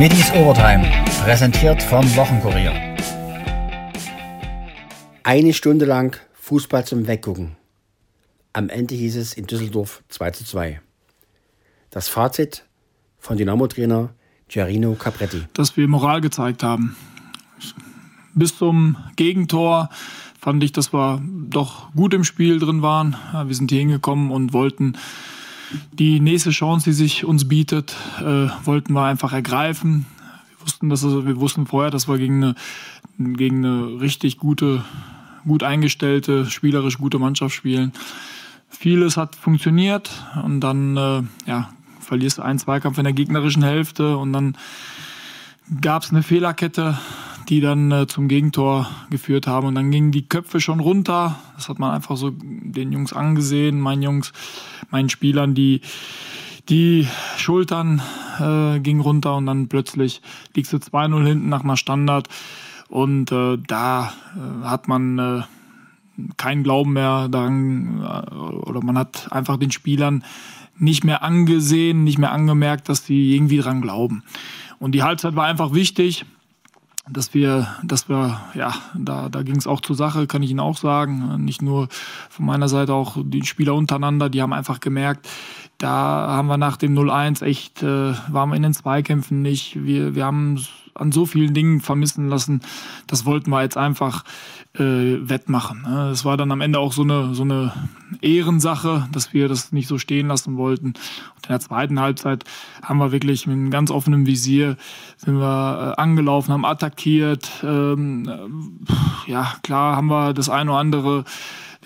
Middies Overtime, präsentiert vom Wochenkurier. Eine Stunde lang Fußball zum Weggucken. Am Ende hieß es in Düsseldorf 2 zu 2. Das Fazit von Dynamo-Trainer Giarino Capretti. Dass wir Moral gezeigt haben. Bis zum Gegentor fand ich, dass wir doch gut im Spiel drin waren. wir sind hier hingekommen und wollten die nächste Chance, die sich uns bietet, äh, wollten wir einfach ergreifen. Wir wussten, dass wir wussten vorher, dass wir gegen eine, gegen eine richtig gute, gut eingestellte, spielerisch gute Mannschaft spielen. Vieles hat funktioniert und dann äh, ja, verlierst du einen Zweikampf in der gegnerischen Hälfte und dann gab es eine Fehlerkette, die dann äh, zum Gegentor geführt haben. Und dann gingen die Köpfe schon runter. Das hat man einfach so den Jungs angesehen, meinen Jungs, meinen Spielern, die, die Schultern äh, gingen runter und dann plötzlich liegst du 2-0 hinten nach einer Standard. Und äh, da äh, hat man äh, keinen Glauben mehr daran, äh, oder man hat einfach den Spielern nicht mehr angesehen, nicht mehr angemerkt, dass sie irgendwie dran glauben. Und die Halbzeit war einfach wichtig dass wir, dass wir, ja, da, da ging es auch zur Sache, kann ich Ihnen auch sagen. Nicht nur von meiner Seite, auch die Spieler untereinander, die haben einfach gemerkt, da haben wir nach dem 0-1 echt, äh, waren wir in den Zweikämpfen nicht. Wir, wir haben an so vielen Dingen vermissen lassen. Das wollten wir jetzt einfach äh, wettmachen. Ne? Es war dann am Ende auch so eine, so eine Ehrensache, dass wir das nicht so stehen lassen wollten. Und in der zweiten Halbzeit haben wir wirklich mit einem ganz offenen Visier sind wir äh, angelaufen, haben attackiert. Ähm, äh, ja, klar haben wir das eine oder andere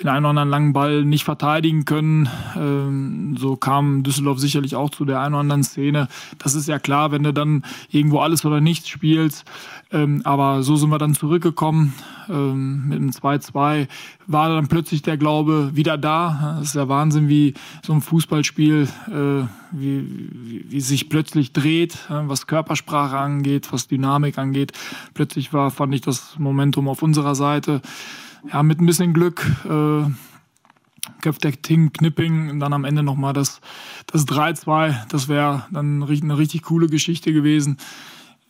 den einen oder anderen langen Ball nicht verteidigen können. Ähm, so kam Düsseldorf sicherlich auch zu der einen oder anderen Szene. Das ist ja klar, wenn du dann irgendwo alles oder nichts spielst. Ähm, aber so sind wir dann zurückgekommen. Ähm, mit dem 2-2 war dann plötzlich der Glaube wieder da. Das ist ja Wahnsinn, wie so ein Fußballspiel, äh, wie, wie, wie sich plötzlich dreht, äh, was Körpersprache angeht, was Dynamik angeht. Plötzlich war, fand ich das Momentum auf unserer Seite ja, mit ein bisschen Glück äh, köpft der Ting Knipping und dann am Ende nochmal das, das 3-2. Das wäre dann eine richtig coole Geschichte gewesen.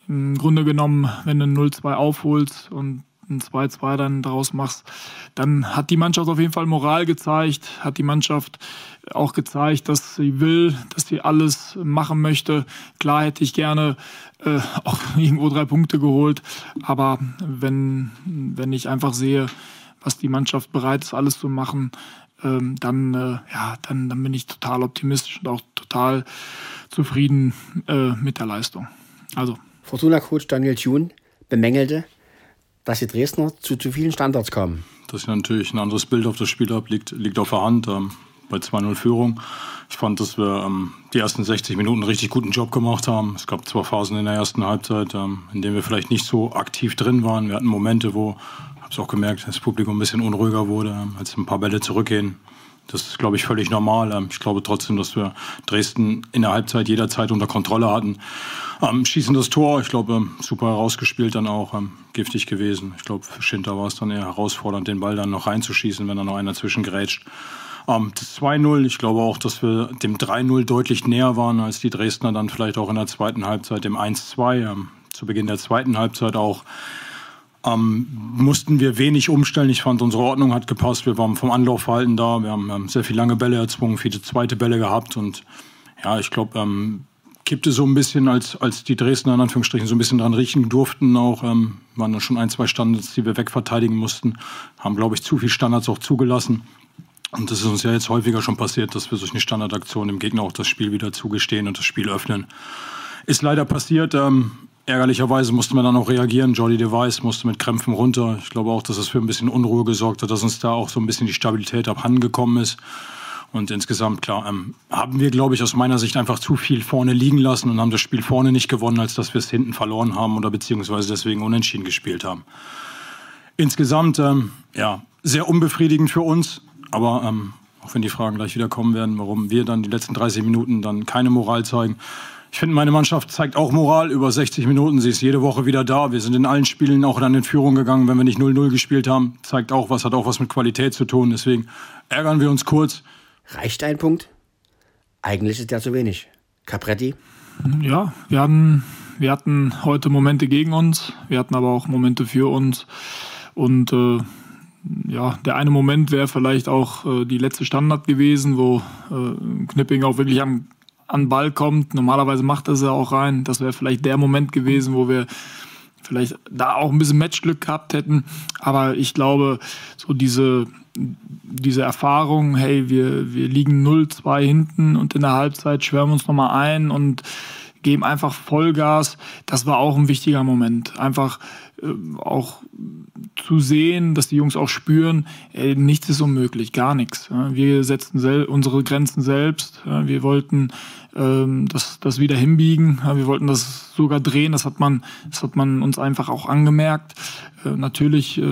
Im Grunde genommen, wenn du ein 0-2 aufholst und ein 2-2 dann draus machst, dann hat die Mannschaft auf jeden Fall Moral gezeigt, hat die Mannschaft auch gezeigt, dass sie will, dass sie alles machen möchte. Klar hätte ich gerne äh, auch irgendwo drei Punkte geholt, aber wenn, wenn ich einfach sehe, was die Mannschaft bereit ist, alles zu machen, ähm, dann, äh, ja, dann, dann bin ich total optimistisch und auch total zufrieden äh, mit der Leistung. Also. Fortuna-Coach Daniel Thun bemängelte, dass die Dresdner zu zu vielen Standards kamen. Dass ich natürlich ein anderes Bild auf das Spiel habe, liegt, liegt auf der Hand. Ähm, bei 2-0 Führung. Ich fand, dass wir ähm, die ersten 60 Minuten einen richtig guten Job gemacht haben. Es gab zwei Phasen in der ersten Halbzeit, ähm, in denen wir vielleicht nicht so aktiv drin waren. Wir hatten Momente, wo es auch gemerkt, dass das Publikum ein bisschen unruhiger wurde, als ein paar Bälle zurückgehen. Das ist, glaube ich, völlig normal. Ähm, ich glaube trotzdem, dass wir Dresden in der Halbzeit jederzeit unter Kontrolle hatten. Ähm, schießen das Tor, ich glaube, ähm, super herausgespielt, dann auch ähm, giftig gewesen. Ich glaube, für Schinter war es dann eher herausfordernd, den Ball dann noch reinzuschießen, wenn da noch einer zwischengrätscht. Ähm, 2-0, ich glaube auch, dass wir dem 3-0 deutlich näher waren, als die Dresdner dann vielleicht auch in der zweiten Halbzeit, dem 1-2. Ähm, zu Beginn der zweiten Halbzeit auch ähm, mussten wir wenig umstellen. Ich fand, unsere Ordnung hat gepasst. Wir waren vom Anlaufverhalten da. Wir haben, haben sehr viele lange Bälle erzwungen, viele zweite Bälle gehabt. Und ja, ich glaube, ähm, kippte so ein bisschen, als, als die Dresdner in Anführungsstrichen so ein bisschen dran riechen durften. Auch ähm, waren dann schon ein, zwei Standards, die wir wegverteidigen mussten. Haben, glaube ich, zu viel Standards auch zugelassen. Und das ist uns ja jetzt häufiger schon passiert, dass wir durch eine Standardaktion dem Gegner auch das Spiel wieder zugestehen und das Spiel öffnen. Ist leider passiert. Ähm, Ärgerlicherweise musste man dann auch reagieren. Jordi Device musste mit Krämpfen runter. Ich glaube auch, dass das für ein bisschen Unruhe gesorgt hat, dass uns da auch so ein bisschen die Stabilität abhandengekommen ist. Und insgesamt, klar, ähm, haben wir, glaube ich, aus meiner Sicht einfach zu viel vorne liegen lassen und haben das Spiel vorne nicht gewonnen, als dass wir es hinten verloren haben oder beziehungsweise deswegen unentschieden gespielt haben. Insgesamt, ähm, ja, sehr unbefriedigend für uns, aber ähm, auch wenn die Fragen gleich wieder kommen werden, warum wir dann die letzten 30 Minuten dann keine Moral zeigen, ich finde, meine Mannschaft zeigt auch Moral über 60 Minuten. Sie ist jede Woche wieder da. Wir sind in allen Spielen auch dann in Führung gegangen, wenn wir nicht 0-0 gespielt haben. Zeigt auch was, hat auch was mit Qualität zu tun. Deswegen ärgern wir uns kurz. Reicht ein Punkt? Eigentlich ist der zu wenig. Capretti? Ja, wir haben wir hatten heute Momente gegen uns, wir hatten aber auch Momente für uns. Und äh, ja, der eine Moment wäre vielleicht auch äh, die letzte Standard gewesen, wo äh, Knipping auch wirklich am, an Ball kommt. Normalerweise macht er sie auch rein. Das wäre vielleicht der Moment gewesen, wo wir vielleicht da auch ein bisschen Matchglück gehabt hätten. Aber ich glaube, so diese, diese Erfahrung, hey, wir, wir liegen 0-2 hinten und in der Halbzeit schwärmen uns nochmal ein und geben einfach Vollgas. Das war auch ein wichtiger Moment. Einfach auch zu sehen, dass die Jungs auch spüren, ey, nichts ist unmöglich, gar nichts. Wir setzten unsere Grenzen selbst. Wir wollten ähm, das, das wieder hinbiegen. Wir wollten das sogar drehen. Das hat man, das hat man uns einfach auch angemerkt. Äh, natürlich äh,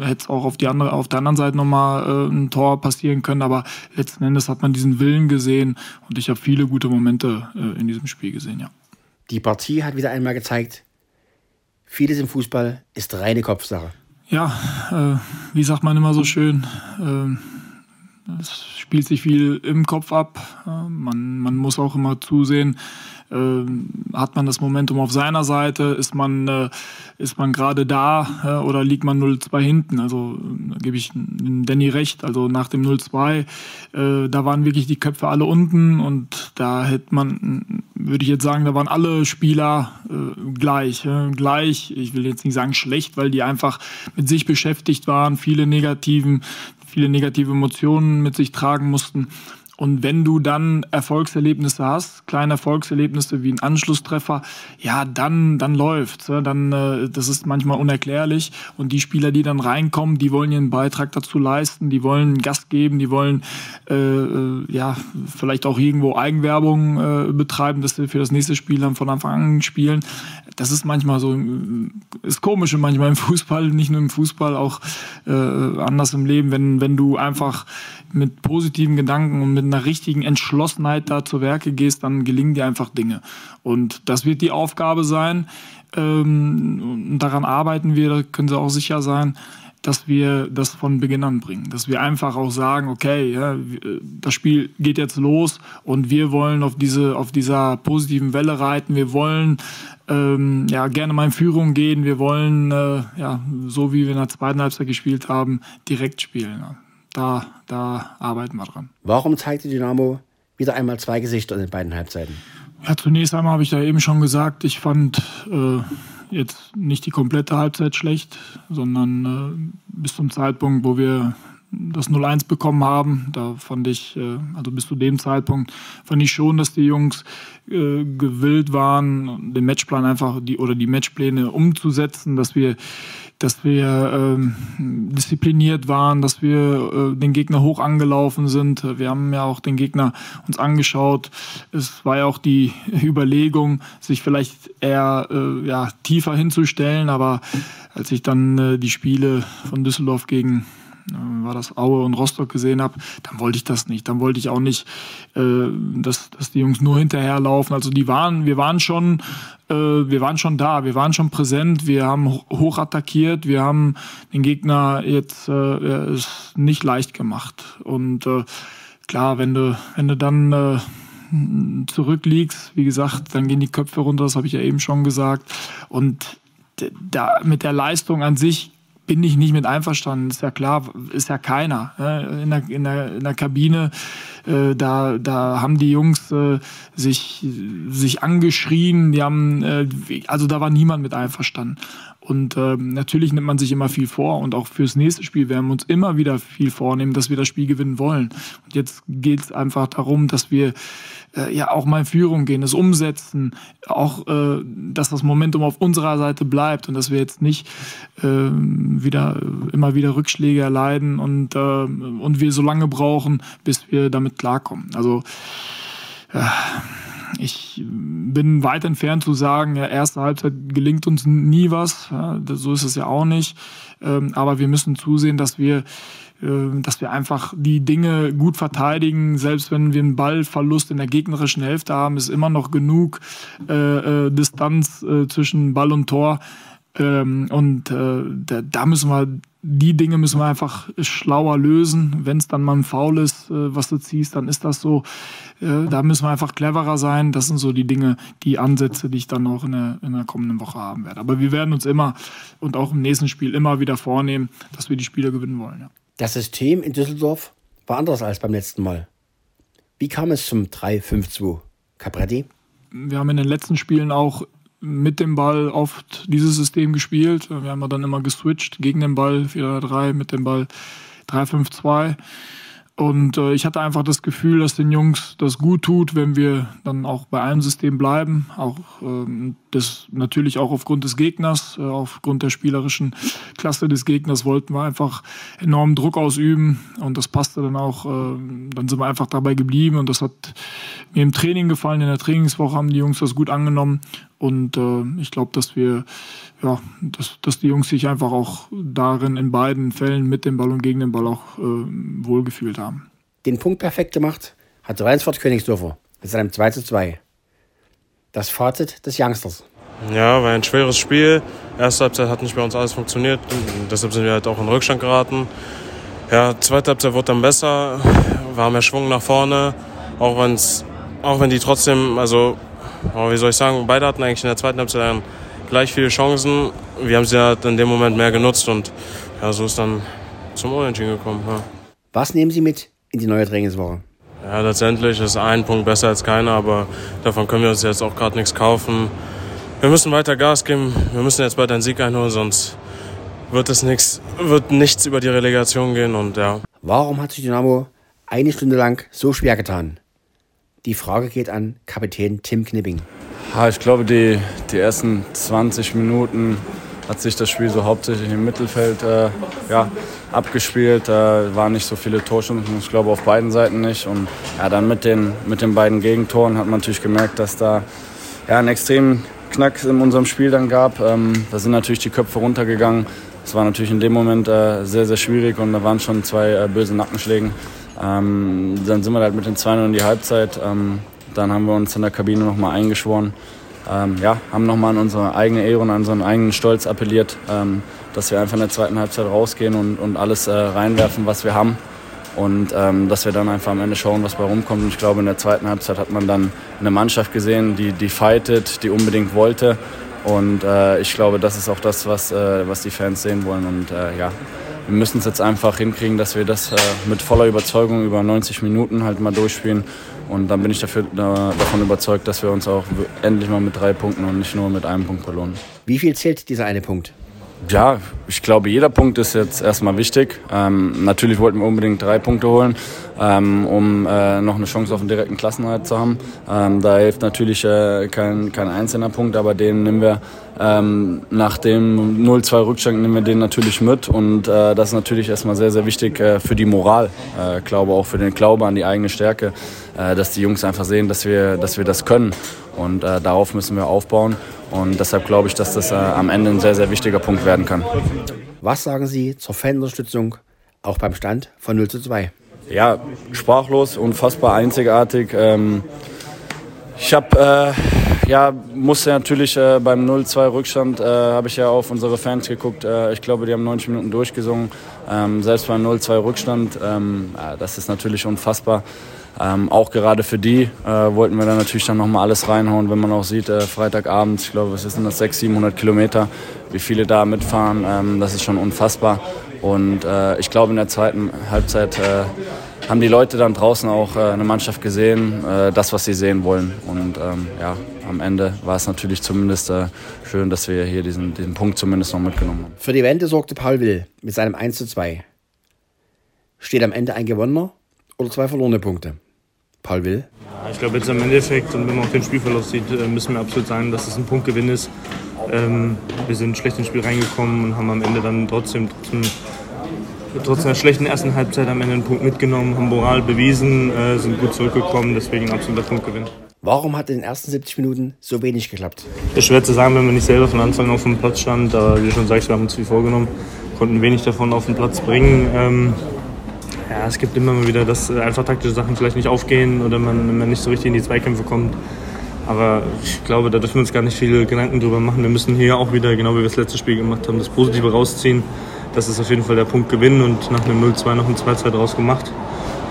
hätte es auch auf, die andere, auf der anderen Seite nochmal äh, ein Tor passieren können, aber letzten Endes hat man diesen Willen gesehen und ich habe viele gute Momente äh, in diesem Spiel gesehen, ja. Die Partie hat wieder einmal gezeigt, vieles im Fußball ist reine Kopfsache. Ja, äh, wie sagt man immer so schön, äh, es spielt sich viel im Kopf ab. Äh, man, man muss auch immer zusehen, äh, hat man das Momentum auf seiner Seite, ist man, äh, ist man gerade da äh, oder liegt man 0-2 hinten. Also gebe ich Danny recht. Also nach dem 0-2, äh, da waren wirklich die Köpfe alle unten und da hätte man, würde ich jetzt sagen, da waren alle Spieler äh, gleich. gleich, ich will jetzt nicht sagen schlecht, weil die einfach mit sich beschäftigt waren, viele negativen, viele negative Emotionen mit sich tragen mussten. Und wenn du dann Erfolgserlebnisse hast, kleine Erfolgserlebnisse wie ein Anschlusstreffer, ja, dann, dann läuft's. Dann, äh, das ist manchmal unerklärlich. Und die Spieler, die dann reinkommen, die wollen ihren Beitrag dazu leisten, die wollen Gast geben, die wollen äh, äh, ja vielleicht auch irgendwo Eigenwerbung äh, betreiben, dass sie für das nächste Spiel dann von Anfang an spielen. Das ist manchmal so, ist komisch manchmal im Fußball, nicht nur im Fußball, auch äh, anders im Leben, wenn, wenn du einfach mit positiven Gedanken und mit einer richtigen Entschlossenheit da zu Werke gehst, dann gelingen dir einfach Dinge. Und das wird die Aufgabe sein. Ähm, daran arbeiten wir, da können Sie auch sicher sein, dass wir das von Beginn an bringen. Dass wir einfach auch sagen, okay, ja, das Spiel geht jetzt los und wir wollen auf, diese, auf dieser positiven Welle reiten. Wir wollen ähm, ja, gerne mal in Führung gehen. Wir wollen, äh, ja, so wie wir in der zweiten Halbzeit gespielt haben, direkt spielen da, da arbeiten wir dran. Warum zeigt die Dynamo wieder einmal zwei Gesichter in den beiden Halbzeiten? Ja, zunächst einmal habe ich da eben schon gesagt, ich fand äh, jetzt nicht die komplette Halbzeit schlecht, sondern äh, bis zum Zeitpunkt, wo wir das 0-1 bekommen haben. Da fand ich, äh, also bis zu dem Zeitpunkt, fand ich schon, dass die Jungs äh, gewillt waren, den Matchplan einfach die oder die Matchpläne umzusetzen, dass wir, dass wir ähm, diszipliniert waren, dass wir äh, den Gegner hoch angelaufen sind. Wir haben ja auch den Gegner uns angeschaut. Es war ja auch die Überlegung, sich vielleicht eher äh, ja, tiefer hinzustellen, aber als ich dann äh, die Spiele von Düsseldorf gegen war das Aue und Rostock gesehen habe, dann wollte ich das nicht. Dann wollte ich auch nicht, äh, dass, dass die Jungs nur hinterherlaufen. Also die waren, wir waren schon, äh, wir waren schon da, wir waren schon präsent, wir haben hoch attackiert, wir haben den Gegner jetzt äh, es nicht leicht gemacht. Und äh, klar, wenn du, wenn du dann äh, zurückliegst, wie gesagt, dann gehen die Köpfe runter, das habe ich ja eben schon gesagt. Und da, mit der Leistung an sich bin ich nicht mit einverstanden. Ist ja klar, ist ja keiner. In der, in der, in der Kabine, äh, da, da haben die Jungs äh, sich, sich angeschrien, die haben, äh, also da war niemand mit einverstanden. Und ähm, natürlich nimmt man sich immer viel vor und auch fürs nächste Spiel werden wir uns immer wieder viel vornehmen, dass wir das Spiel gewinnen wollen. Und jetzt geht es einfach darum, dass wir äh, ja auch mal in Führung gehen, das umsetzen, auch äh, dass das Momentum auf unserer Seite bleibt und dass wir jetzt nicht äh, wieder immer wieder Rückschläge erleiden und, äh, und wir so lange brauchen, bis wir damit klarkommen. Also äh, ich bin weit entfernt zu sagen, ja, erste Halbzeit gelingt uns nie was. Ja, so ist es ja auch nicht. Ähm, aber wir müssen zusehen, dass wir ähm, dass wir einfach die Dinge gut verteidigen. Selbst wenn wir einen Ballverlust in der gegnerischen Hälfte haben, ist immer noch genug äh, äh, Distanz äh, zwischen Ball und Tor. Ähm, und äh, da, da, müssen wir, die Dinge müssen wir einfach schlauer lösen. Wenn es dann mal ein Foul ist, äh, was du ziehst, dann ist das so. Äh, da müssen wir einfach cleverer sein. Das sind so die Dinge, die Ansätze, die ich dann auch in der, in der kommenden Woche haben werde. Aber wir werden uns immer und auch im nächsten Spiel immer wieder vornehmen, dass wir die Spiele gewinnen wollen. Ja. Das System in Düsseldorf war anders als beim letzten Mal. Wie kam es zum 3-5-2? Capretti? Wir haben in den letzten Spielen auch mit dem Ball oft dieses System gespielt. Wir haben dann immer geswitcht gegen den Ball 4-3, mit dem Ball 3-5-2. Und äh, ich hatte einfach das Gefühl, dass den Jungs das gut tut, wenn wir dann auch bei einem System bleiben. Auch ähm, das natürlich auch aufgrund des Gegners, äh, aufgrund der spielerischen Klasse des Gegners wollten wir einfach enormen Druck ausüben und das passte dann auch. Äh, dann sind wir einfach dabei geblieben und das hat mir im Training gefallen. In der Trainingswoche haben die Jungs das gut angenommen und äh, ich glaube, dass wir ja, dass, dass die Jungs sich einfach auch darin in beiden Fällen mit dem Ball und gegen den Ball auch äh, wohlgefühlt haben. Den Punkt perfekt gemacht hat Reinsford Königsdorfer mit seinem 2 zu 2. Das Fazit des Youngsters. Ja, war ein schweres Spiel. Erste Halbzeit hat nicht bei uns alles funktioniert. Deshalb sind wir halt auch in Rückstand geraten. Ja, zweite Halbzeit wurde dann besser. War mehr Schwung nach vorne. Auch, wenn's, auch wenn die trotzdem, also, wie soll ich sagen, beide hatten eigentlich in der zweiten Halbzeit einen gleich viele Chancen. Wir haben sie ja in dem Moment mehr genutzt und ja, so ist dann zum Unentschieden gekommen. Ja. Was nehmen Sie mit in die neue Trainingswoche? Ja, letztendlich ist ein Punkt besser als keiner, aber davon können wir uns jetzt auch gerade nichts kaufen. Wir müssen weiter Gas geben. Wir müssen jetzt bald einen Sieg einholen, sonst wird es nichts, wird nichts über die Relegation gehen und ja. Warum hat sich Dynamo eine Stunde lang so schwer getan? Die Frage geht an Kapitän Tim Knipping. Ich glaube, die, die ersten 20 Minuten hat sich das Spiel so hauptsächlich im Mittelfeld äh, ja, abgespielt. Da waren nicht so viele Torchancen, ich glaube auf beiden Seiten nicht. Und ja, dann mit den, mit den beiden Gegentoren hat man natürlich gemerkt, dass da ja, einen extremen Knack in unserem Spiel dann gab. Ähm, da sind natürlich die Köpfe runtergegangen. Das war natürlich in dem Moment äh, sehr, sehr schwierig und da waren schon zwei äh, böse Nackenschläge. Ähm, dann sind wir halt mit den 2 in die Halbzeit. Ähm, dann haben wir uns in der Kabine nochmal eingeschworen. Ähm, ja, haben nochmal an unsere eigene Ehre und an unseren eigenen Stolz appelliert, ähm, dass wir einfach in der zweiten Halbzeit rausgehen und, und alles äh, reinwerfen, was wir haben. Und ähm, dass wir dann einfach am Ende schauen, was bei rumkommt. Und ich glaube, in der zweiten Halbzeit hat man dann eine Mannschaft gesehen, die, die fightet, die unbedingt wollte. Und äh, ich glaube, das ist auch das, was, äh, was die Fans sehen wollen. Und äh, ja, wir müssen es jetzt einfach hinkriegen, dass wir das äh, mit voller Überzeugung über 90 Minuten halt mal durchspielen und dann bin ich dafür, davon überzeugt, dass wir uns auch endlich mal mit drei Punkten und nicht nur mit einem Punkt belohnen. Wie viel zählt dieser eine Punkt? Ja, ich glaube, jeder Punkt ist jetzt erstmal wichtig. Ähm, natürlich wollten wir unbedingt drei Punkte holen, ähm, um äh, noch eine Chance auf einen direkten Klassenhalt zu haben. Ähm, da hilft natürlich äh, kein, kein einzelner Punkt, aber den nehmen wir ähm, nach dem 0-2 Rückstand nehmen wir den natürlich mit und äh, das ist natürlich erstmal sehr, sehr wichtig äh, für die Moral. Äh, glaube auch für den Glaube an die eigene Stärke, äh, dass die Jungs einfach sehen, dass wir, dass wir das können und äh, darauf müssen wir aufbauen. Und deshalb glaube ich, dass das äh, am Ende ein sehr, sehr wichtiger Punkt werden kann. Was sagen Sie zur Fanunterstützung auch beim Stand von 0 zu 2? Ja, sprachlos, unfassbar einzigartig. Ähm, ich habe, äh, ja, musste natürlich äh, beim 0-2 Rückstand, äh, habe ich ja auf unsere Fans geguckt. Äh, ich glaube, die haben 90 Minuten durchgesungen. Ähm, selbst beim 0-2 Rückstand, ähm, das ist natürlich unfassbar. Ähm, auch gerade für die äh, wollten wir dann natürlich dann nochmal alles reinhauen, wenn man auch sieht, äh, Freitagabend, ich glaube, es sind das 600, 700 Kilometer, wie viele da mitfahren, ähm, das ist schon unfassbar. Und äh, ich glaube, in der zweiten Halbzeit haben die Leute dann draußen auch äh, eine Mannschaft gesehen, äh, das, was sie sehen wollen. Und ähm, ja, am Ende war es natürlich zumindest schön, dass wir hier diesen, diesen Punkt zumindest noch mitgenommen haben. Für die Wende sorgte Paul Will mit seinem 1 zu 2. Steht am Ende ein gewonnener oder zwei verlorene Punkte? Paul Will? Ja, ich glaube jetzt im Endeffekt, und wenn man auch den Spielverlauf sieht, äh, müssen wir absolut sagen, dass es ein Punktgewinn ist. Ähm, wir sind schlecht ins Spiel reingekommen und haben am Ende dann trotzdem, trotzdem trotz einer schlechten ersten Halbzeit am Ende einen Punkt mitgenommen, haben Moral bewiesen, äh, sind gut zurückgekommen, deswegen ein absoluter Punktgewinn. Warum hat in den ersten 70 Minuten so wenig geklappt? Ist schwer zu sagen, wenn man nicht selber von Anfang an auf dem Platz stand. Aber wie du schon sagst, wir haben uns viel vorgenommen, konnten wenig davon auf den Platz bringen. Ähm, ja, es gibt immer mal wieder, dass einfach taktische Sachen vielleicht nicht aufgehen oder man, man nicht so richtig in die Zweikämpfe kommt. Aber ich glaube, da dürfen wir uns gar nicht viele Gedanken drüber machen. Wir müssen hier auch wieder, genau wie wir das letzte Spiel gemacht haben, das Positive rausziehen. Das ist auf jeden Fall der Punkt gewinnen und nach einem 0-2 noch ein 2-2 draus gemacht.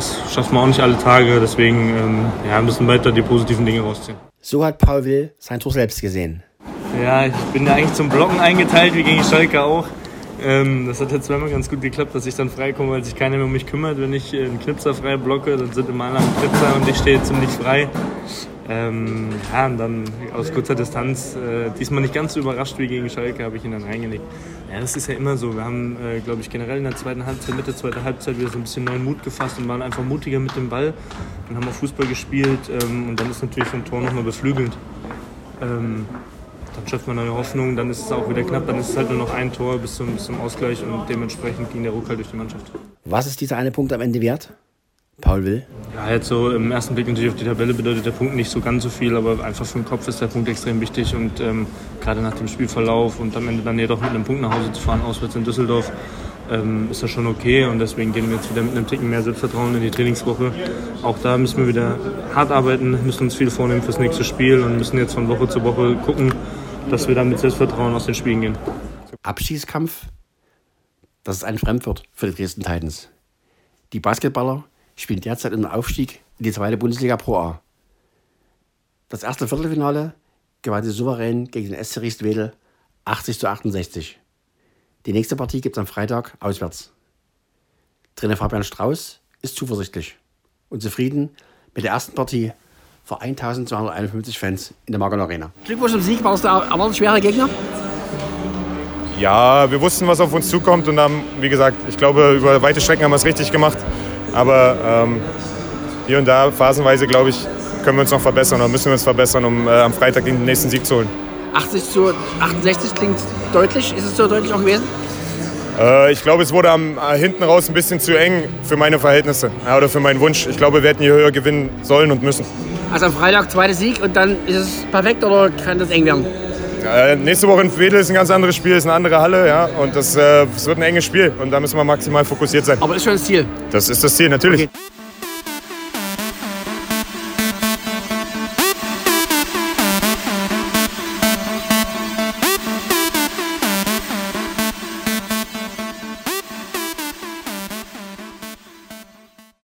Das schaffen wir auch nicht alle Tage, deswegen ähm, ja, müssen weiter die positiven Dinge rausziehen. So hat Paul Will sein Tor selbst gesehen. Ja, ich bin da eigentlich zum Blocken eingeteilt, wie gegen Schalke auch. Ähm, das hat ja zweimal ganz gut geklappt, dass ich dann freikomme, weil sich keiner mehr um mich kümmert. Wenn ich einen Knipser frei blocke, dann sind immer alle am Knipser und ich stehe ziemlich frei. Ähm, ja, und dann aus kurzer Distanz, äh, diesmal nicht ganz so überrascht wie gegen Schalke, habe ich ihn dann reingelegt. Ja, das ist ja immer so. Wir haben, äh, glaube ich, generell in der zweiten Halbzeit, Mitte zweiter Halbzeit wieder so ein bisschen neuen Mut gefasst und waren einfach mutiger mit dem Ball und haben auch Fußball gespielt. Ähm, und dann ist natürlich so ein Tor nochmal beflügelt. Ähm, dann schafft man eine Hoffnung, dann ist es auch wieder knapp, dann ist es halt nur noch ein Tor bis zum, bis zum Ausgleich und dementsprechend ging der Ruck halt durch die Mannschaft. Was ist dieser eine Punkt am Ende wert? Paul Will? Ja, jetzt so im ersten Blick natürlich auf die Tabelle bedeutet der Punkt nicht so ganz so viel, aber einfach für den Kopf ist der Punkt extrem wichtig und ähm, gerade nach dem Spielverlauf und am Ende dann jedoch mit einem Punkt nach Hause zu fahren, auswärts in Düsseldorf, ähm, ist das schon okay und deswegen gehen wir jetzt wieder mit einem Ticken mehr Selbstvertrauen in die Trainingswoche. Auch da müssen wir wieder hart arbeiten, müssen uns viel vornehmen fürs nächste Spiel und müssen jetzt von Woche zu Woche gucken, dass wir dann mit Selbstvertrauen aus den Spielen gehen. Abschießkampf, das ist ein Fremdwort für die Dresden Titans. Die Basketballer spielen derzeit im Aufstieg in die zweite Bundesliga Pro A. Das erste Viertelfinale gewann sie souverän gegen den SC Riestwedel 80 zu 68. Die nächste Partie gibt es am Freitag auswärts. Trainer Fabian Strauß ist zuversichtlich und zufrieden mit der ersten Partie vor 1251 Fans in der Margon Arena. Glückwunsch zum Sieg, war das der erwartet schwere Gegner? Ja, wir wussten, was auf uns zukommt und haben, wie gesagt, ich glaube, über weite Strecken haben wir es richtig gemacht. Aber ähm, hier und da, phasenweise, glaube ich, können wir uns noch verbessern oder müssen wir uns verbessern, um äh, am Freitag den nächsten Sieg zu holen. 80 zu 68 klingt deutlich. Ist es so deutlich auch gewesen? Äh, ich glaube, es wurde am, äh, hinten raus ein bisschen zu eng für meine Verhältnisse ja, oder für meinen Wunsch. Ich glaube, wir hätten hier höher gewinnen sollen und müssen. Also am Freitag zweiter Sieg und dann ist es perfekt oder kann das eng werden? Äh, nächste Woche in Wedel ist ein ganz anderes Spiel, ist eine andere Halle, ja, und das, äh, das wird ein enges Spiel und da müssen wir maximal fokussiert sein. Aber ist schon das Ziel? Das ist das Ziel, natürlich. Okay.